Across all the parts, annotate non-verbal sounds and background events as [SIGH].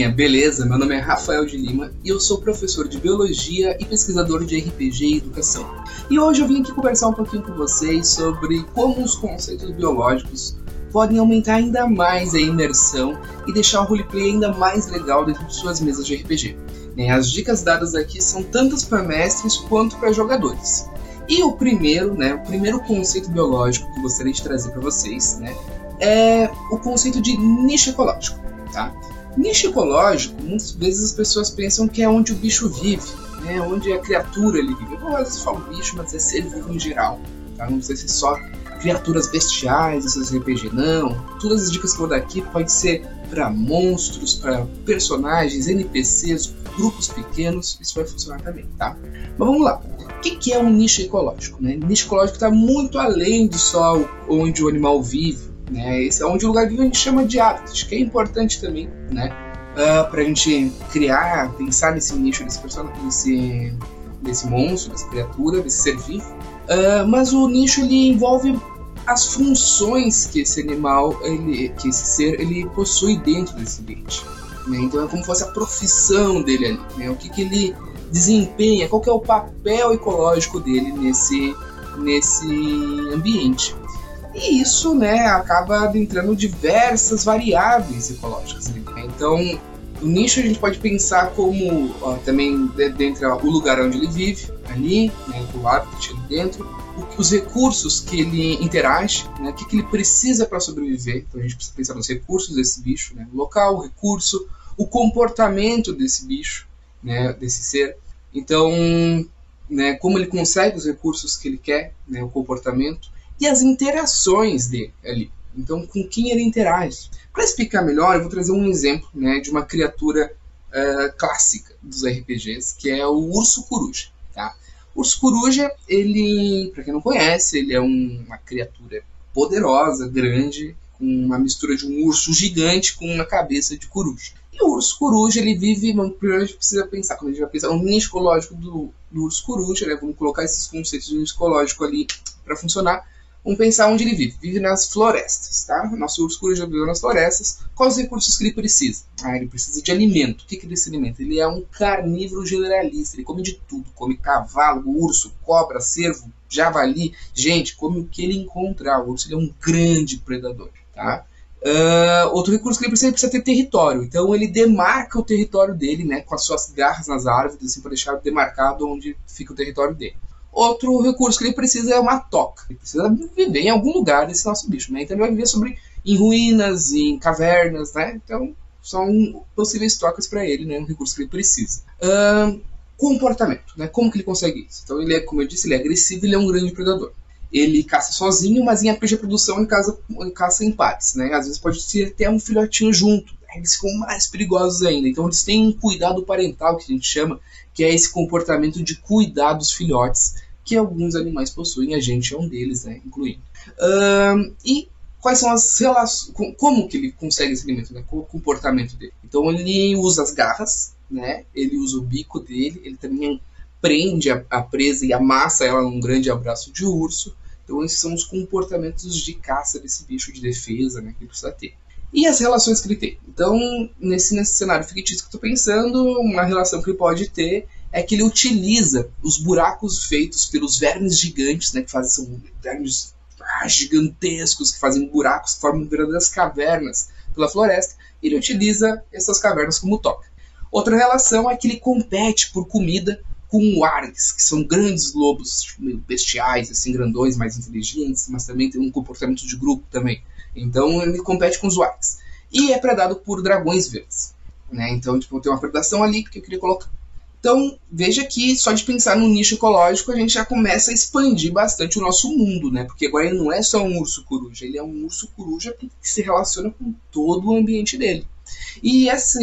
galerinha, beleza? Meu nome é Rafael de Lima e eu sou professor de Biologia e pesquisador de RPG e Educação. E hoje eu vim aqui conversar um pouquinho com vocês sobre como os conceitos biológicos podem aumentar ainda mais a imersão e deixar o roleplay ainda mais legal dentro de suas mesas de RPG. Né, as dicas dadas aqui são tantas para mestres quanto para jogadores. E o primeiro, né, o primeiro conceito biológico que gostaria de trazer para vocês, né, é o conceito de nicho ecológico, tá? Nicho ecológico, muitas vezes as pessoas pensam que é onde o bicho vive, né, onde a criatura ele vive. Eu às vezes falo bicho, mas é ser vivo em geral, tá? Não precisa ser só criaturas bestiais, esses RPG, não. Todas as dicas que eu vou dar aqui podem ser para monstros, para personagens, NPCs, grupos pequenos, isso vai funcionar também, tá? Mas vamos lá. O que, que é um nicho ecológico? Né? Nicho ecológico está muito além de só onde o animal vive. Né? Esse é onde o lugar vive a gente chama de hábitat, que é importante também, né? Uh, ah, para a gente criar, pensar nesse nicho desse personagem, desse, desse monstro, dessa criatura, desse ser vivo. Uh, mas o nicho ele envolve as funções que esse animal, ele, que esse ser, ele possui dentro desse ambiente. Né? Então é como se fosse a profissão dele ali, né? o que, que ele desempenha, qual que é o papel ecológico dele nesse, nesse ambiente. E isso né, acaba adentrando diversas variáveis ecológicas. Né? Então, o nicho a gente pode pensar como ó, também dentro do lugar onde ele vive, ali, né, o habitat ali dentro, os recursos que ele interage, né, o que, que ele precisa para sobreviver. Então a gente precisa pensar nos recursos desse bicho, né, o local, o recurso, o comportamento desse bicho, né, desse ser. Então, né, como ele consegue os recursos que ele quer, né, o comportamento e as interações dele ali. Então, com quem ele interage. Para explicar melhor, eu vou trazer um exemplo né, de uma criatura uh, clássica dos RPGs, que é o urso coruja. Tá? O urso coruja, ele, para quem não conhece, ele é um, uma criatura poderosa, grande, com uma mistura de um urso gigante com uma cabeça de coruja. E o urso coruja, ele vive, primeiro a gente precisa pensar, quando a gente vai pensar no nicho ecológico do, do urso coruja, né, vamos colocar esses conceitos de nicho ecológico ali para funcionar, Vamos pensar onde ele vive. Vive nas florestas, tá? Nosso urso coruja vive nas florestas. Quais os recursos que ele precisa? Ah, ele precisa de alimento. O que, que ele se alimenta? Ele é um carnívoro generalista. Ele come de tudo. Come cavalo, urso, cobra, cervo, javali. Gente, come o que ele encontrar. O urso ele é um grande predador, tá? Uh, outro recurso que ele precisa, ele precisa ter território. Então ele demarca o território dele, né? Com as suas garras nas árvores, assim, para deixar demarcado onde fica o território dele. Outro recurso que ele precisa é uma toca. Ele precisa viver em algum lugar desse nosso bicho, né? Então ele vai viver sobre em ruínas, em cavernas, né? Então são possíveis tocas para ele, né? Um recurso que ele precisa. Um, comportamento, né? Como que ele consegue isso? Então ele é, como eu disse, ele é agressivo, ele é um grande predador. Ele caça sozinho, mas em RPG produção ele caça, caça em pares, né? Às vezes pode ter até um filhotinho junto. Eles ficam mais perigosos ainda. Então eles têm um cuidado parental que a gente chama, que é esse comportamento de cuidar dos filhotes que alguns animais possuem, a gente é um deles, né, incluindo. Um, e quais são as relações, como que ele consegue esse alimento, né, o comportamento dele. Então ele usa as garras, né, ele usa o bico dele, ele também prende a, a presa e amassa ela num grande abraço de urso. Então esses são os comportamentos de caça desse bicho, de defesa, né, que ele precisa ter e as relações que ele tem. Então, nesse, nesse cenário fictício que eu estou pensando, uma relação que ele pode ter é que ele utiliza os buracos feitos pelos vermes gigantes, né, que fazem são vermes ah, gigantescos, que fazem buracos, que formam verdadeiras cavernas pela floresta, e ele utiliza essas cavernas como toca. Outra relação é que ele compete por comida com wargs, que são grandes lobos, tipo, meio bestiais, assim, grandões, mais inteligentes, mas também tem um comportamento de grupo também. Então ele compete com os wargs. E é predado por dragões verdes. Né? Então, tipo, tem uma predação ali que eu queria colocar. Então, veja que só de pensar no nicho ecológico, a gente já começa a expandir bastante o nosso mundo, né? Porque agora ele não é só um urso coruja, ele é um urso coruja que se relaciona com todo o ambiente dele. E essa,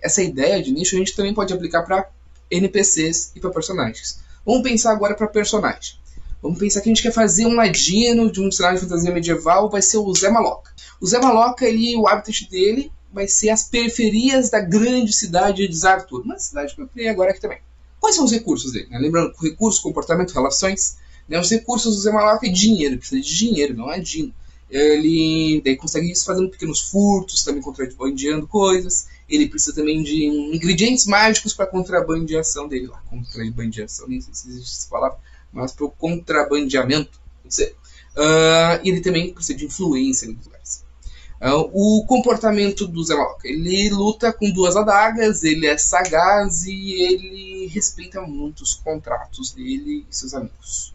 essa ideia de nicho a gente também pode aplicar para NPCs e para personagens. Vamos pensar agora para personagem. Vamos pensar que a gente quer fazer um ladino de um cenário de fantasia medieval, vai ser o Zé Maloca. O Zé Maloca, ele, o habitat dele vai ser as periferias da grande cidade de Zartur, uma cidade que eu criei agora aqui também. Quais são os recursos dele? Né? Lembrando, recurso, comportamento, relações. Né? Os recursos do Zé Maloca é dinheiro, precisa de dinheiro, não é dino. ele daí consegue isso fazendo pequenos furtos, também contrabandeando coisas. Ele precisa também de ingredientes mágicos para contrabandeação dele. Lá, contrabandeação, nem sei se existe essa palavra, mas para o contrabandeamento. Sei. Uh, ele também precisa de influência nos lugares. Uh, o comportamento do Zemalok. Ele luta com duas adagas, ele é sagaz e ele respeita muito os contratos dele e seus amigos.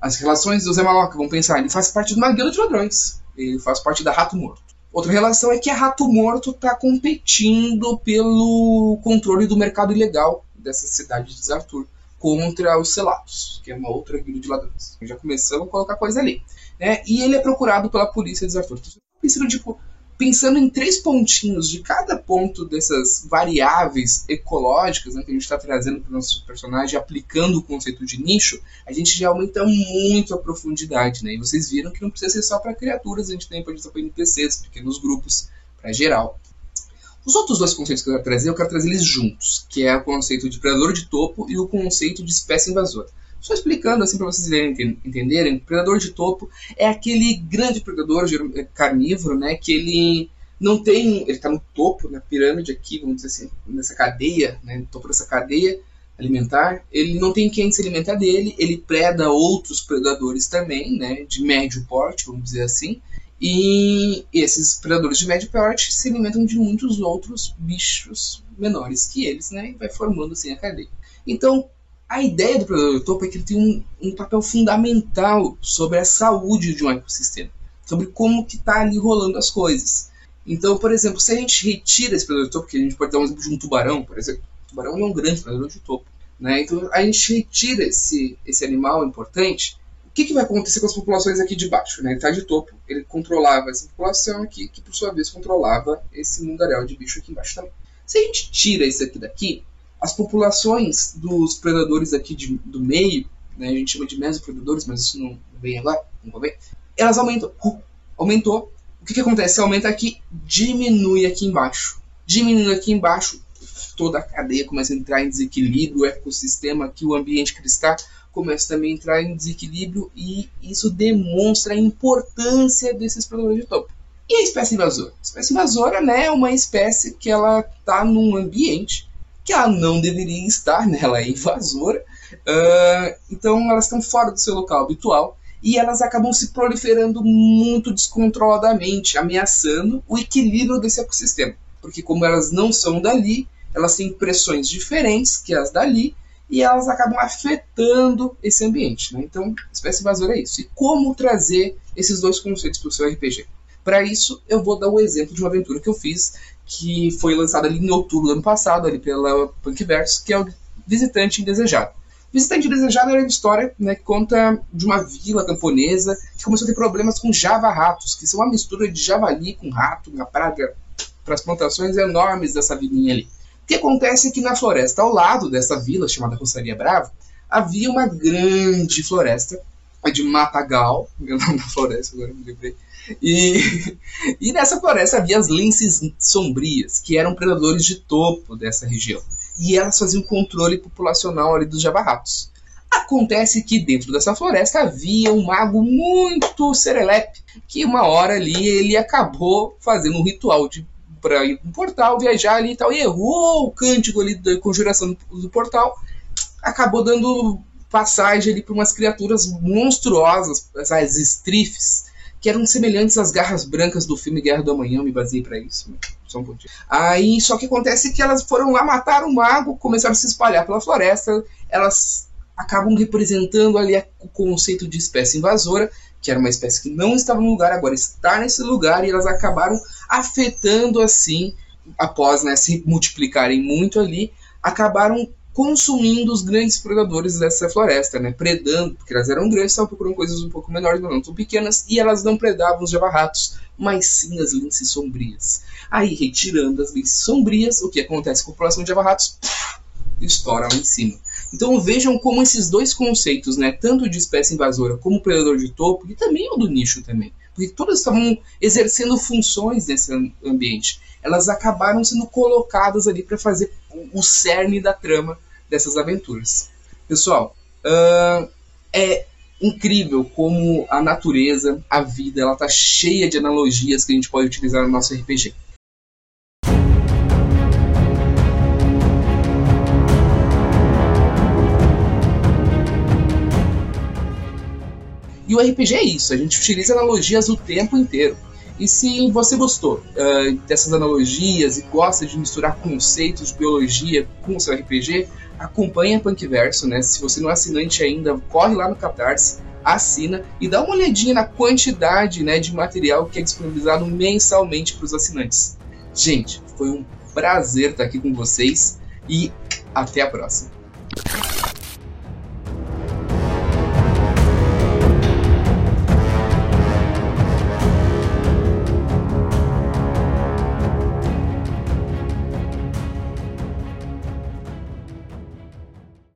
As relações do Zemalok, vamos pensar, ele faz parte de uma guilda de ladrões. Ele faz parte da Rato Morto. Outra relação é que a Rato Morto está competindo pelo controle do mercado ilegal dessa cidade de Zartur contra os Selatos, que é uma outra guilda de ladrões. Já começamos a colocar coisa ali. Né? E ele é procurado pela polícia de Zartur. Pensando, tipo, pensando em três pontinhos de cada ponto dessas variáveis ecológicas né, que a gente está trazendo para o nosso personagem, aplicando o conceito de nicho, a gente já aumenta muito a profundidade. Né? E vocês viram que não precisa ser só para criaturas, a gente usar para NPCs, pequenos grupos, para geral. Os outros dois conceitos que eu quero trazer, eu quero trazer eles juntos, que é o conceito de predador de topo e o conceito de espécie invasora. Só explicando assim para vocês entenderem, predador de topo é aquele grande predador é, carnívoro, né, que ele não tem, ele está no topo, na pirâmide aqui, vamos dizer assim, nessa cadeia, né, no topo dessa cadeia alimentar, ele não tem quem se alimentar dele, ele preda outros predadores também, né, de médio porte, vamos dizer assim, e esses predadores de médio porte se alimentam de muitos outros bichos menores que eles, né? E vai formando assim a cadeia. Então, a ideia do predador de topo é que ele tem um, um, papel fundamental sobre a saúde de um ecossistema, sobre como que está ali rolando as coisas. Então, por exemplo, se a gente retira esse predador de topo, que a gente pode dar um exemplo de um tubarão, por exemplo, o tubarão é um grande predador de topo, né? Então, a gente retira esse, esse animal importante, o que, que vai acontecer com as populações aqui de baixo? Né? Ele está de topo, ele controlava essa população aqui, que por sua vez controlava esse mundaréu de bicho aqui embaixo também. Se a gente tira isso aqui daqui, as populações dos predadores aqui de, do meio, né, a gente chama de mesopredadores, mas isso não vem agora, não vem, elas aumentam. Uh, aumentou. O que, que acontece? Aumenta aqui, diminui aqui embaixo. Diminuindo aqui embaixo, toda a cadeia começa a entrar em desequilíbrio, o ecossistema aqui, o ambiente que ele está, começa também a entrar em desequilíbrio e isso demonstra a importância desses predadores de topo. E a espécie invasora? A espécie invasora né, é uma espécie que ela está num ambiente que ela não deveria estar, né, ela é invasora, uh, então elas estão fora do seu local habitual e elas acabam se proliferando muito descontroladamente, ameaçando o equilíbrio desse ecossistema. Porque como elas não são dali, elas têm pressões diferentes que as dali, e elas acabam afetando esse ambiente. Né? Então, espécie invasora é isso. E como trazer esses dois conceitos para o seu RPG? Para isso, eu vou dar o exemplo de uma aventura que eu fiz, que foi lançada ali em outubro do ano passado, ali pela Punkverse, que é o Visitante Indesejado. Visitante Indesejado era uma história né, que conta de uma vila camponesa que começou a ter problemas com java-ratos, que são uma mistura de javali com rato, uma praga para as plantações enormes dessa vilinha ali que acontece é que na floresta ao lado dessa vila chamada Roçaria Brava havia uma grande floresta de matagal, [LAUGHS] meu nome da floresta agora me lembrei. E, [LAUGHS] e nessa floresta havia as linces sombrias, que eram predadores de topo dessa região. E elas faziam controle populacional ali dos jabarratos. Acontece que dentro dessa floresta havia um mago muito serelepe, que uma hora ali ele acabou fazendo um ritual de para ir no portal, viajar ali e tal, e errou o cântico ali da conjuração do, do portal, acabou dando passagem ali para umas criaturas monstruosas, as estrifes, que eram semelhantes às garras brancas do filme Guerra do Amanhã, me baseei para isso. Só um pouquinho. Aí, só que acontece que elas foram lá matar o mago, começaram a se espalhar pela floresta, elas acabam representando ali o conceito de espécie invasora, que era uma espécie que não estava no lugar, agora está nesse lugar, e elas acabaram afetando assim, após né, se multiplicarem muito ali, acabaram consumindo os grandes predadores dessa floresta, né? Predando, porque elas eram grandes, estavam procurando coisas um pouco menores, mas não tão pequenas, e elas não predavam os javarratos, mas sim as linces sombrias. Aí, retirando as linces sombrias, o que acontece com a população de javarratos? Estoura lá em cima. Então vejam como esses dois conceitos, né, tanto de espécie invasora como predador de topo, e também o do nicho também, porque todas estavam exercendo funções nesse ambiente. Elas acabaram sendo colocadas ali para fazer o cerne da trama dessas aventuras. Pessoal, uh, é incrível como a natureza, a vida, ela tá cheia de analogias que a gente pode utilizar no nosso RPG. E o RPG é isso, a gente utiliza analogias o tempo inteiro. E se você gostou uh, dessas analogias e gosta de misturar conceitos de biologia com o seu RPG, acompanhe a Punkverso, né? Se você não é assinante ainda, corre lá no Catarse, assina e dá uma olhadinha na quantidade né, de material que é disponibilizado mensalmente para os assinantes. Gente, foi um prazer estar aqui com vocês e até a próxima.